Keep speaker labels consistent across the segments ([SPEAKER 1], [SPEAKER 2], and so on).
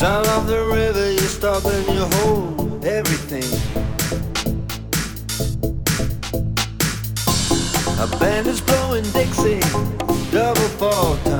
[SPEAKER 1] Sound of the river, you stop and you hold everything. A band is blowing Dixie, double fall time.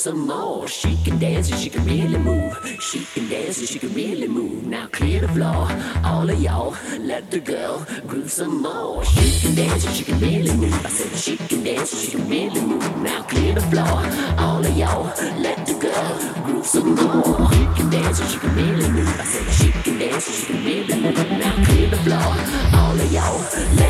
[SPEAKER 2] some more. She can
[SPEAKER 3] dance and she can really move. She can dance and she can really move.
[SPEAKER 4] Now clear the floor, all of y'all. Let the girl groove some more. She can dance and she can really move. I said she can dance and she can really move. Now clear the floor, all of y'all. Let the girl groove some more.
[SPEAKER 5] She can dance and she can really move. I said she can dance and she can really move. Now clear the floor, all of y'all. Let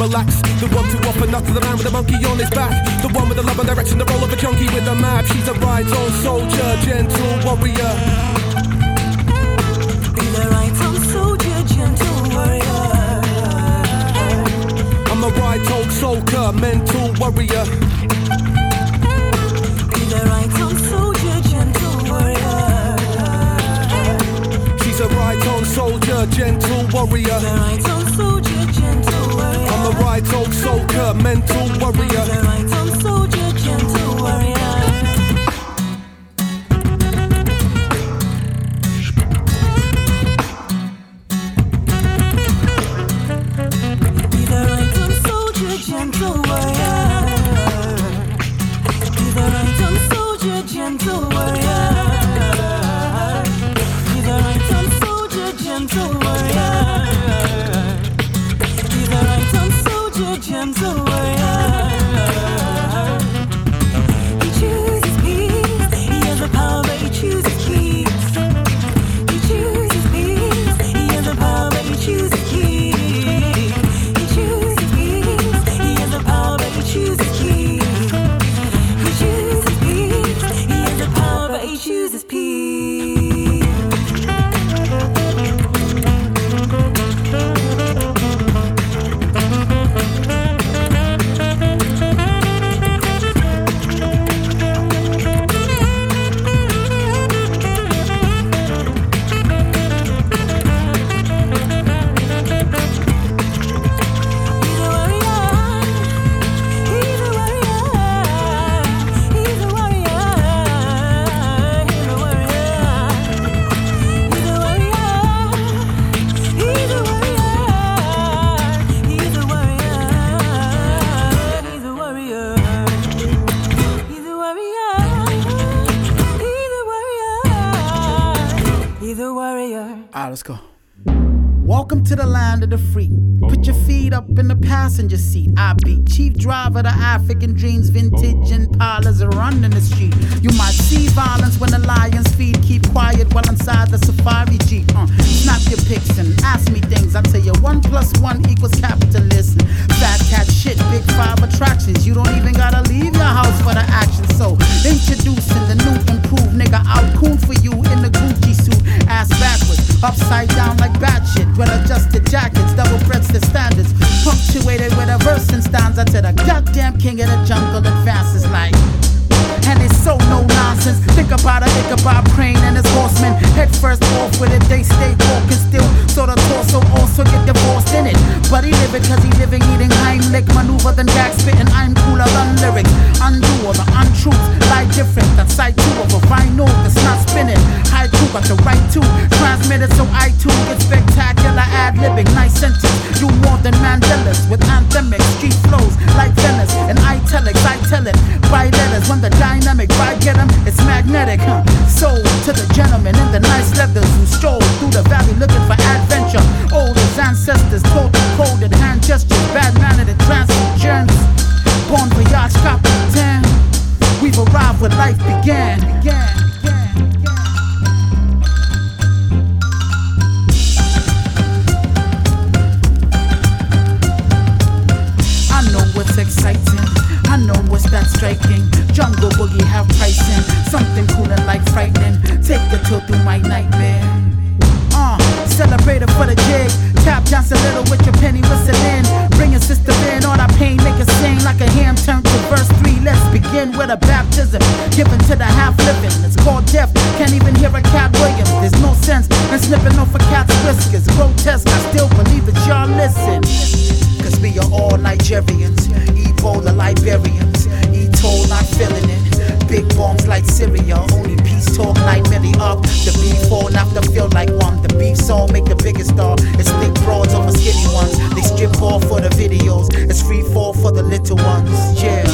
[SPEAKER 5] Relax. The one to offer not to the man with a monkey on his back. The one with the love and direction, the role of a junkie with a map. She's a ride on soldier, gentle warrior.
[SPEAKER 4] He's a right on soldier, gentle warrior.
[SPEAKER 5] I'm a right old soldier, mental warrior.
[SPEAKER 4] He's a right on soldier, gentle warrior.
[SPEAKER 5] She's a right on soldier, gentle warrior. Alright, old soldier, mental warrior.
[SPEAKER 4] Alright, old soldier, gentle warrior.
[SPEAKER 6] African dreams, vintage Impalas are running the street. You might see violence when the lions feed. Keep quiet while inside the safari jeep. Uh, snap your pics and ask me things. I tell you one plus one equals capitalism. Fat cat shit, big five attractions. You don't even gotta leave your house for the action. So introducing the new improved nigga out cool for you in the Gucci suit, ass backwards, upside down like bad shit. Well adjusted jackets, double breasted standards, punctuated with a verse and stanza to the goddamn king of the jungle and fastest like. And it's so no nonsense. Think about a Ichabod Crane and his horsemen. Head first off with it, they stay walking still. So the torso also get divorced in it. But he live it cause he living, eating Heimlich. Maneuver than gag spitting, I'm cooler than lyrics. Undo all the untruths, lie different. That's side two of a vinyl that's not spinning. High two got the right to transmit it, so I too get spectacular ad libbing. Nice sentence, do more than Mandela's with anthemic street flows like Venice and italics. I tell it by letters when the dynamic vibe get 'em, it's magnetic. Huh? Sold to the gentleman in the nice leathers who stroll through the valley looking for adventure. Old ancestors, taught the coded hand gestures, bad mannered and journeys. Born voyage, captain. We've arrived where life began, began. I know what's that striking. Jungle boogie have pricing. Something cool and like frightening. Take the tour through my nightmare. Uh, celebrate it for the jig. Tap dance a little with your penny whistling. Bring your sister in, all that pain, make it sing like a ham turned to verse three. Let's begin with a baptism given to the half living. It's called death. Can't even hear a cat Williams. There's no sense in snipping off a cat's whiskers. Grotesque, I still believe it. Y'all listen. Cause we are all Nigerians, Ebola Liberians, Etoll not feeling it. Big bombs like Syria, only peace talk night Millie up. The beef fall not to feel like one. The beef song make the biggest star. It's thick broads over skinny ones. They strip off for the videos. It's free fall for the little ones. Yeah.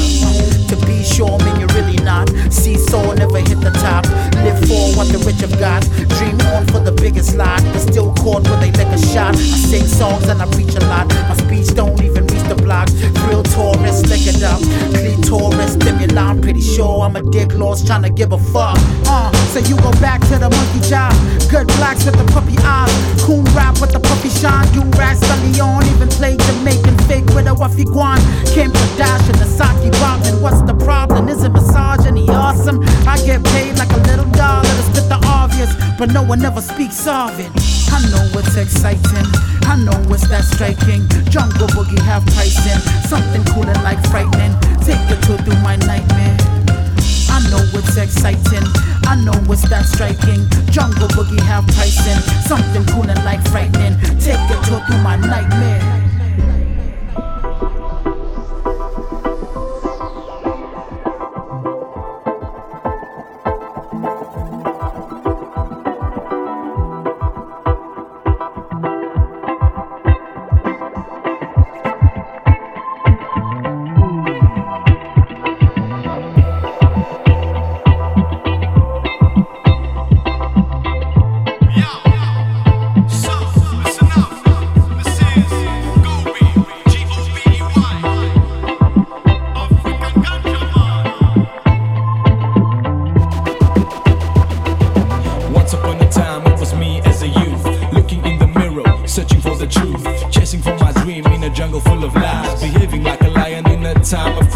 [SPEAKER 6] To be sure, mean you're really not. Seesaw never hit the top. Live for what the rich have got. Dream on for the biggest lot. But still caught where they lick a shot. I sing songs and I preach a lot. My speech don't even reach the block. Real tourists, lick it up. Clitoris, stimuli. I'm pretty sure I'm a dick lost trying to give a fuck. Uh, so you go back to the monkey job. Good blacks with the puppy eyes. Coon rap with the puppy shine. Do rats, on. Even play Jamaican fake with a waffy guan. Kim Kardashian, the Saki Robin. What's the problem? Is it misogyny awesome? I get paid like a little dollar to spit the obvious, but no one ever speaks of it. I know it's exciting. I know it's that striking. Jungle boogie have pricing. Something cool and like frightening. Take a tour through my nightmare. I know what's exciting. I know what's that striking. Jungle boogie have pricing. Something cool and like frightening. Take a tour through my nightmare.
[SPEAKER 7] Jungle full of lies, behaving like a lion in a time of